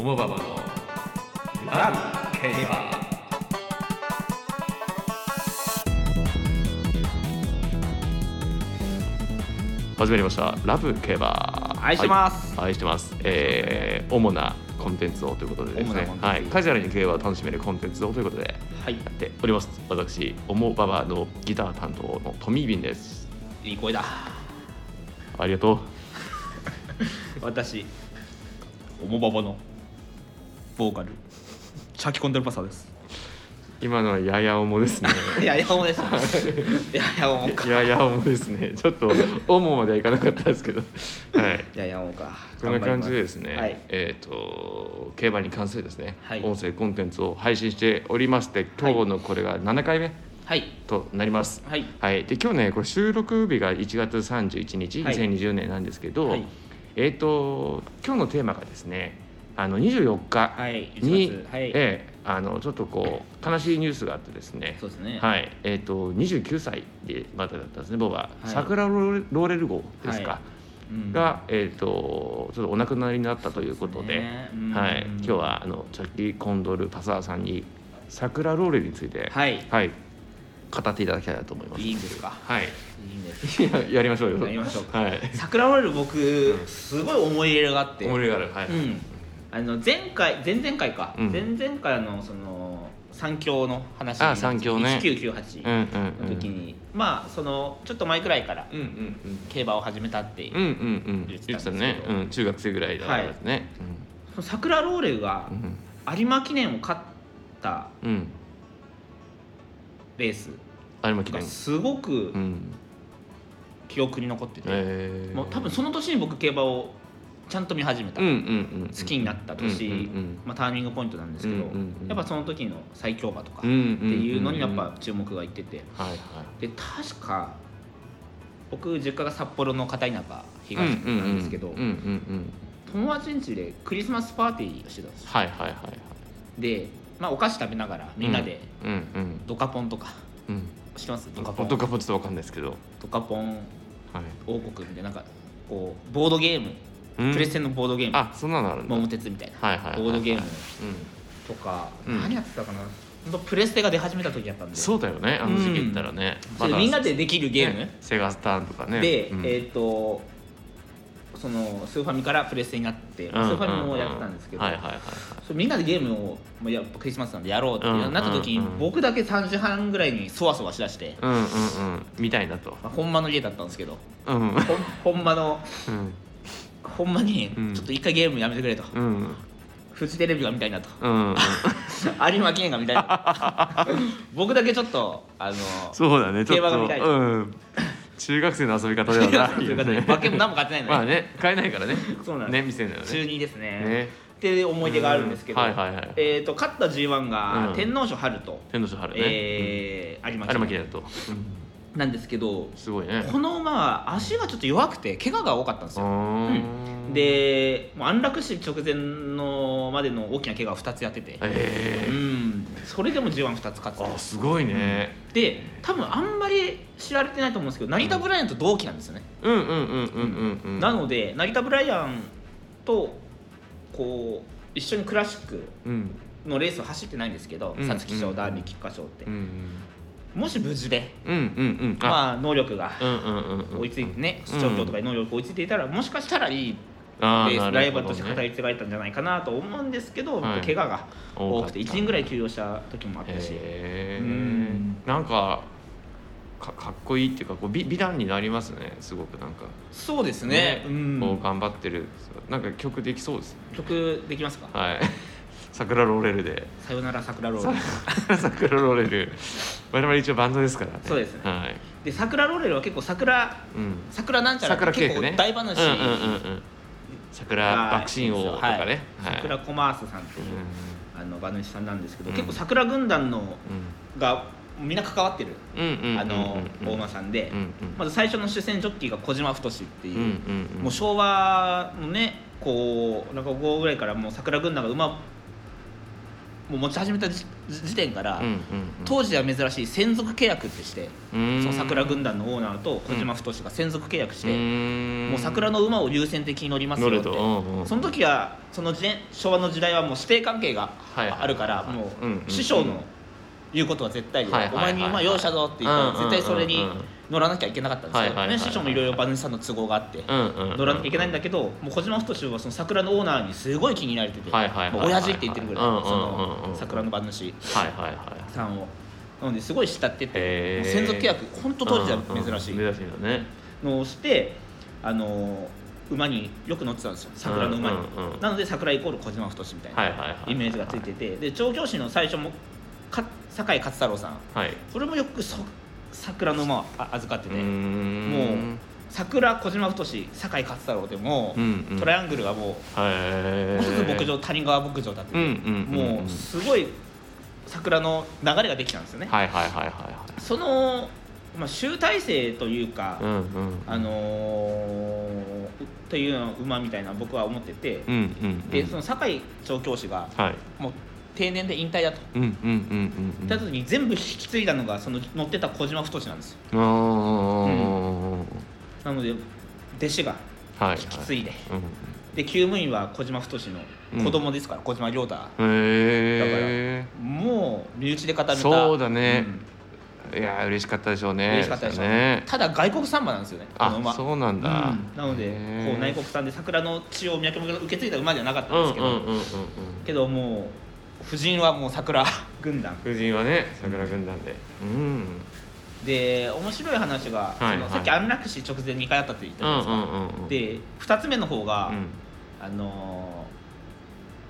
オモババのラブ競馬始まりました。ラブ競馬愛してます。はい。愛してます。えー、主なコンテンツをということでですね。主なコンテンツはい。カジュアルに競馬を楽しめるコンテンツをということではい。やっております。私オモババのギター担当のトミービンです。いい声だ。ありがとう。私おもばばのボーカル。チャキコンデルパサーです。今のはやや重ですね。い ややおもです。いややおもやや重ですね。ちょっと重まではいかなかったですけど。はい。いややおもか。こんな感じでですね、はい。えっ、と競馬に関するですね、はい。音声コンテンツを配信しておりまして今日のこれが7回目はい。となります。はい。はい、で今日ねこれ収録日が1月31日はい。2020年なんですけど、はい。えっ、と今日のテーマがですねあの24日はいに、1月はい。ええあのちょっとこう悲しいニュースがあってですね。そうですね。はい。えっ、と29歳でまだだったんですね。僕は、はい。桜ローレル号ですか、はうん。が、えー、とちょっとお亡くなりになったということで。ね。うん。はい、今日はあのチャッキー・コンドル・パサーさんに桜ローレルについて、はい。はい、語っていただきたいなと思います。いいんですか？はい、いいんです。ややりましょうよ。やりましょうか。はい。桜ロール僕すごい思い入れがあって。思い入れがある。はい。うんあの前回前々回か、うん前々回のその三強の話あ三強ね1998うんうんうん。の時に、まあそのちょっと前くらいからうんうんうん。競馬を始めたっていう、うんうんうん。言ってたね。うん、中学生ぐらいだったですね。その桜ローレルがうん。有馬記念を勝ったうん。うん。レースが有馬記念。すごくうん。記憶に残ってて、ええ。もう多分その年に僕競馬をちゃんと見始めた、うんうんうん。好きになった年、うんうんまあ、ターニングポイントなんですけど、うんうんうんやっぱその時の最強馬とか。っていうのにやっはぱ注目がいってていはい。で確か僕実家が札幌の片田舎東なんですけど、うんうんうん。友達ん家でクリスマスパーティーをしてたんですよはいはいはいはい。で、まあ、お菓子食べながらみんなでドカポンとかうん。知ってます？ドドカカポンポンとかポンちょっとわかんないですけど。ドカポンはい。王国みたいななんかこうボードゲームうんプレステのボードゲームあ、そんなのあるんだ。桃鉄みたいな。ボードゲームうん。とか、うん何やってたかな本当プレステが出始めた時やったんでそうだよね。あの時期言ったらね。みんなでできるゲーム、ねセガスターンとかね。で、うんえっ、とそのスーファミからプレステになって、うんスーファミもやってたんですけど、みんなでゲームをまあやっぱクリスマスなんでやろうってうんなった時に、うんうん僕だけ3時半ぐらいにそわそわしだして、うんうんうん。みたいだと。まあ、ほんまの家だったんですけどうん。うん。ほんほんまのほんまにうんちょっと一回ゲームやめてくれと、うん。フジテレビが見たいなとうん。有馬記念が見たいな 僕だけちょっとあのそうだね。競馬が見たいうん。中学生の遊び方ではな いよね。馬券も何も買ってないのね、まあね、買えないからね。そうなんですね、店だよ中ね。2ですねね。っていう思い出があるんですけど、うんはいはいはいえー、と勝った G1 がうん天皇賞春と、天皇賞春ね。えー有馬記記念と。うんなんですけどすごいね。この馬は足がちょっと弱くて怪我が多かったんですうよ、ーん。でもう安楽死直前のまでの大きな怪我を2つやってて、ええ。うん。それでも G12 つ勝ってたあ、すごいね。で多分あんまり知られてないと思うんですけど成田ブライアンと同期なんですよね、うんうんうんうんうんうん。なので成田ブライアンとこう一緒にクラシックうん。のレースを走ってないんですけどうん皐月賞、うんダービー菊花賞って、うんもし無事で、うんうんうん。あ。まあ能力がうんうんうんうん。追いついてね、うん視聴率とかに能力追いついていたらもしかしたらいいレーーライバルとして語り継がれたんじゃないかなと思うんですけど、はい。怪我が多くて多かった。1年ぐらい休養した時もあったし、へうん。えなんかかかっこいいっていうかこう美美談になりますねすごくなんか。そうですね。うん。こう頑張ってる。なんか曲できそうですね。曲できますか？はい。桜ローレルで「さよなら桜ロール」桜ローレル我々一応バンドですからね。そうですね。はい。で桜ローレルは結構桜うん。桜なんちゃら桜って結構大話。うんうんうんうん。桜爆心王とかね。はい。桜コマースさんっていう、うあの馬主さんなんですけど、うん。結構桜軍団のん。がみんな関わってる、大馬さんで、まず最初の主戦ジョッキーが小島太っていう、もう昭和のねこうなんか5ぐらいからもう桜軍団が馬もう持ち始めた時時点から、当時は珍しい専属契約ってして、その桜軍団のオーナーと小島太が専属契約して、もう桜の馬を優先的に乗りますよって、その時はその昭和の時代はもう師弟関係があるから、もう師匠の言うことは絶対で、はいはいはいお前に馬用意したぞって言ったら絶対それに乗らなきゃいけなかったんですけど、はいはい師匠もいろいろ馬主さんの都合があって。乗らなきゃいけないんだけど、もう小島太はその桜のオーナーにすごい気に入られてて、はいはい親父って言ってるぐらい、その桜の馬主はいはいはい。さんを。なのですごい慕ってて、専属契約、本当当時は珍しい。珍しいよね。のをして、あの馬によく乗ってたんですよ、桜の馬に。うんうんうんなので桜イコール小島太みたいなはいはいはい。イメージがついてて、で調教師の最初もか酒井勝太郎さん、はい。それもよくそ桜の馬をあ預かってて、ん。もう桜小島太酒井勝太郎でも、うんうん。トライアングルがもう。へもう一つー牧場谷川牧場だってもうすごい桜の流れができたんですよね、はいはいはいはいはい。その、まあ、集大成というか、うんうんあのーというの馬みたいな僕は思ってて、うんうん。でその酒井調教師がはい。もう定年で引退だと。うんうんうんうん。うん言った時に全部引き継いだのがその乗ってた小島太なんですよ。あーなので弟子がはい引き継いで、うん。で厩務員は小島太の子供ですから、小島亮太。へえもう身内で語るたそうだね。うん。いや嬉しかったでしょうね。嬉しかったでしょうね。ただ外国産馬なんですよねこのあ馬。そうなんだ。うん。なのでこう内国産で桜の血を脈々と受け継いだ馬ではなかったうんんですけど、うんうんうんうん。けどもう夫人はもう桜。軍団。夫人はね桜軍団で。うん。で面白い話が、はいそのさっき安楽死直前2回あったって言ったうんじゃないですか、うんうんうんで2つ目の方が、うん。あのー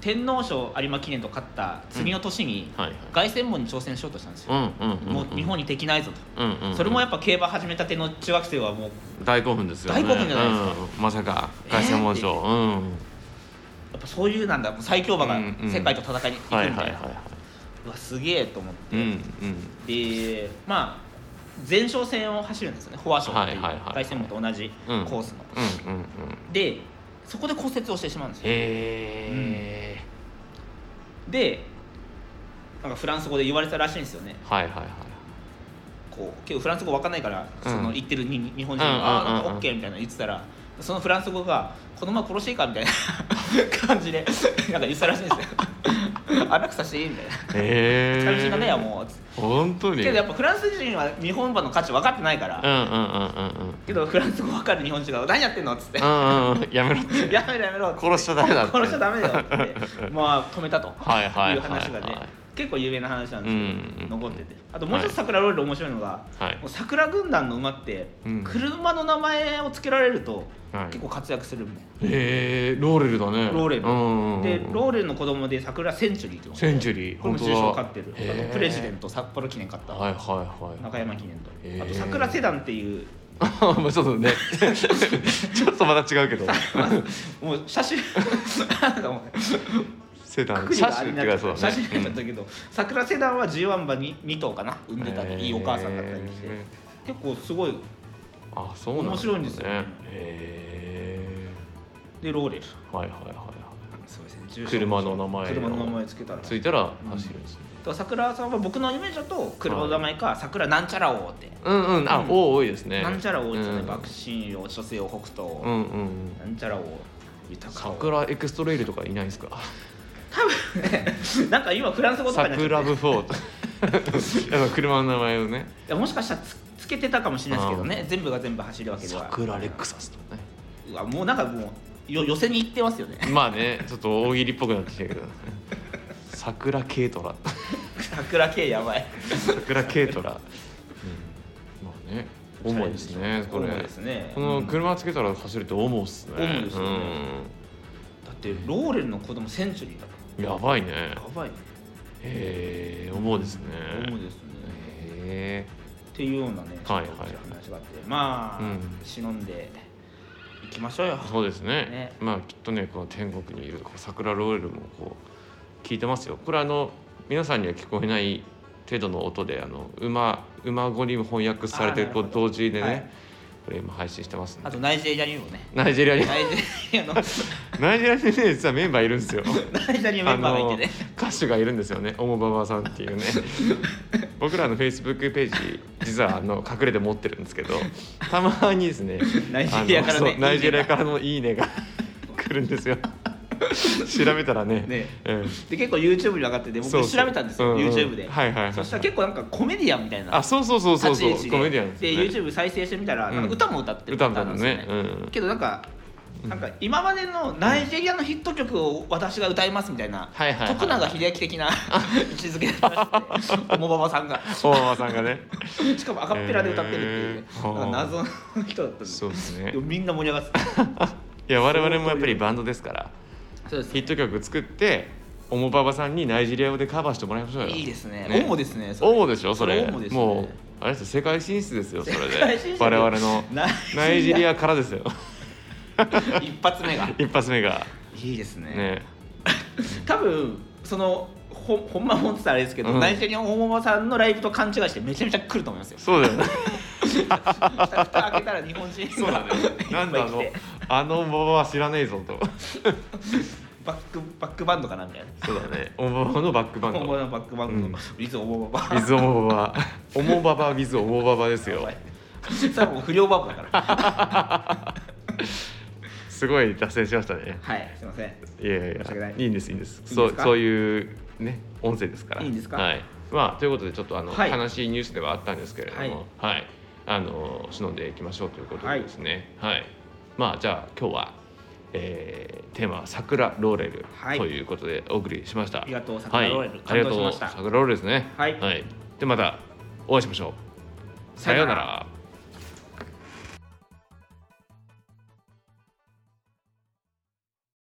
天皇賞有馬記念と勝った次の年にはいはい。凱旋門に挑戦しようとしたんですよ、うんうんうんもう日本に敵ないぞと、うんうんうん。それもやっぱ競馬始めたての中学生はもう大興奮ですよね。大興奮じゃないですか。うん。まさか凱旋門賞。うんやっぱそういうなんだ最強馬が世界と戦いに行くみたいいはいはいはうわすげえと思って、いうんうん。でまあ前哨戦を走るんですよね。フォア賞っていう。凱旋門と同じうん。コースの、うんうんうん。でそこで骨折をしてしまうんですよ。へえ。でなんかフランス語で言われたらしいんですよね。はいはいはい。こう結構フランス語わかんないから、うん。その言ってるに日本人が「ああなんか OK」みたいなの言ってたらそのフランス語が「このまま殺していいか」みたいな 感じでなんか言ってたらしいんですよ「あ楽さしていい?」みたいな「へえ寂しいがねやもう」本当に。けどやっぱフランス人は日本馬の価値分かってないから、うんうんうんうんうん。けどフランス語分かる日本人が「何やってんの?」っつって。うんうんうん。やめろっ「て。やめろやめろ」殺しちゃダメだ殺しちゃダメだよ」って。まあ止めたと。はい。いう話がね結構有名な話なんですけど、うん残ってて。あともう一つ桜ロール面白いのが、はい。もう桜軍団の馬って、うん。車の名前を付けられると、はい。結構活躍するみたいへえローレルだね。ローレル。でローレルの子供で桜センチュリーっていうのセンチュリー。これも重賞勝ってる。あのプレジデント札幌記念勝った、はいはいはい。中山記念と、あと桜セダンっていう。まあちょっとね。ちょっとまた違うけど。もう写真なんかもうセダン。車種ってかそうだ写真になっちゃったねけど、桜セダンは G1 馬に2頭かな？産んでたりいいお母さんだったりして。へ結構すごいーあそうなんだ面白いんですよ。ねへでローレル。えはいはいはいはそうですね。車の名前を。車の名前つけたら。いついたら走るんですね。だから桜さんは僕のイメージだと車の名前か桜なんちゃら王って、うんうん。あうん。お多いですね。なんちゃら王ですよね、うん。爆心王諸星王北東、うんうんうん。なんちゃら王。豊か王。桜エクストレイルとかいないですか？多分ね。なんか今フランス語とかになっちゃって。桜ブフォー やっぱ車の名前をね。いやもしかしたらつつけてたかもしれないですけどね。全部が全部走るわけでは。桜レクサスとかね。うわもうなんかもうよ寄せに行ってますよね。まあねちょっと大喜利っぽくなってきたけど桜軽トラ。桜系やばい。桜軽トラ、うん、まあね。重いですねこれ。ですね。この車つけたら走るって重いっすね。重いですよね。だってローレルの子供センチュリーだうん、やばいね。やばいね。へえ重いですね。重いですね。へっていうようなねちょっと話があって。まあ、うん。忍んでいきましょうよ。えそうですね。ね。まあきっとねこの天国にいる桜ローレルもこう聞いてますよ。これあの皆さんには聞こえない程度の音であの馬馬語に翻訳されてると同時でね、はいこれ今配信してますあとナイジェリアにもね。ナイジェリアに。ナイジェリアのナイジェリアにね実はメンバーいるんですよ。ナイジェリアメンバーがいてね。歌手がいるんですよね。オモババさんっていうね。僕らのフェイスブックページ実はあの隠れて持ってるんですけどたまにですねナイジェリアからねあのそういいねが。ナイジェリアからの「いいね」が来るんですよ。調べたらねね。うん。で結構 YouTube に上がってて僕そうそう。調べたんですようんうん。YouTube で、はいはいはいそしたら結構なんかコメディアンみたいなあそうそうそうそう。そうコメディアンでですね。YouTube 再生してみたら、うん歌も歌ってる歌も歌ってるなんですよね。うん。けどなんかなんか今までのナイジェリアのヒット曲を私が歌いますみたいな、はいはいはい。徳永英明的な 位置づけだったらしくて、おもばばさんが、さんがね。しかもアカペラで歌ってるっていうね、へー。なんか謎の人だったんで。すそうですね。でもみんな盛り上がってた。いや我々もやっぱりバンドですからそうですヒット曲作ってオモババさんにナイジェリア語でカバーしてもらいましょうよ。いいですね。ね。主ですね。それ。主でしょそれ。主ですね。もうあれですよ世界進出ですよそれ世界進出で我々のナナイジェリアからですよ 一発目が。一発目が。いいですね。ね。多分そのほほんまもんってたらあれですけど、うん。ナイジェリアの大桃さんのライブと勘違いしてめちゃめちゃ来ると思いますよ。そうだよね。開けたら日本人が。そうだね。なんだあのあのババは知らねえぞと。バックバックバンドかなみたいな。そうだね。オモババのバックバンド。本物のバックバンド。うん。のいつ大桃バウィズオモババオモババウィズオモババですよそれはもう不良バブだから。すごい脱線しましたね。はい、すみません。いやいやい申し訳ない。やいいんですいいんです。そうそういうね音声ですから。いいんですか？はい。まあということでちょっとあの、はい。悲しいニュースではあったんですけれどもはい、あの忍んでいきましょうということでですね。はい、まあじゃあ今日は、えーテーマは桜ローレルはい。ということでお送りしました、ありがとう桜ローレル。はい、ありがとう桜ローレルですね。はい。でまたお会いしましょう。さようなら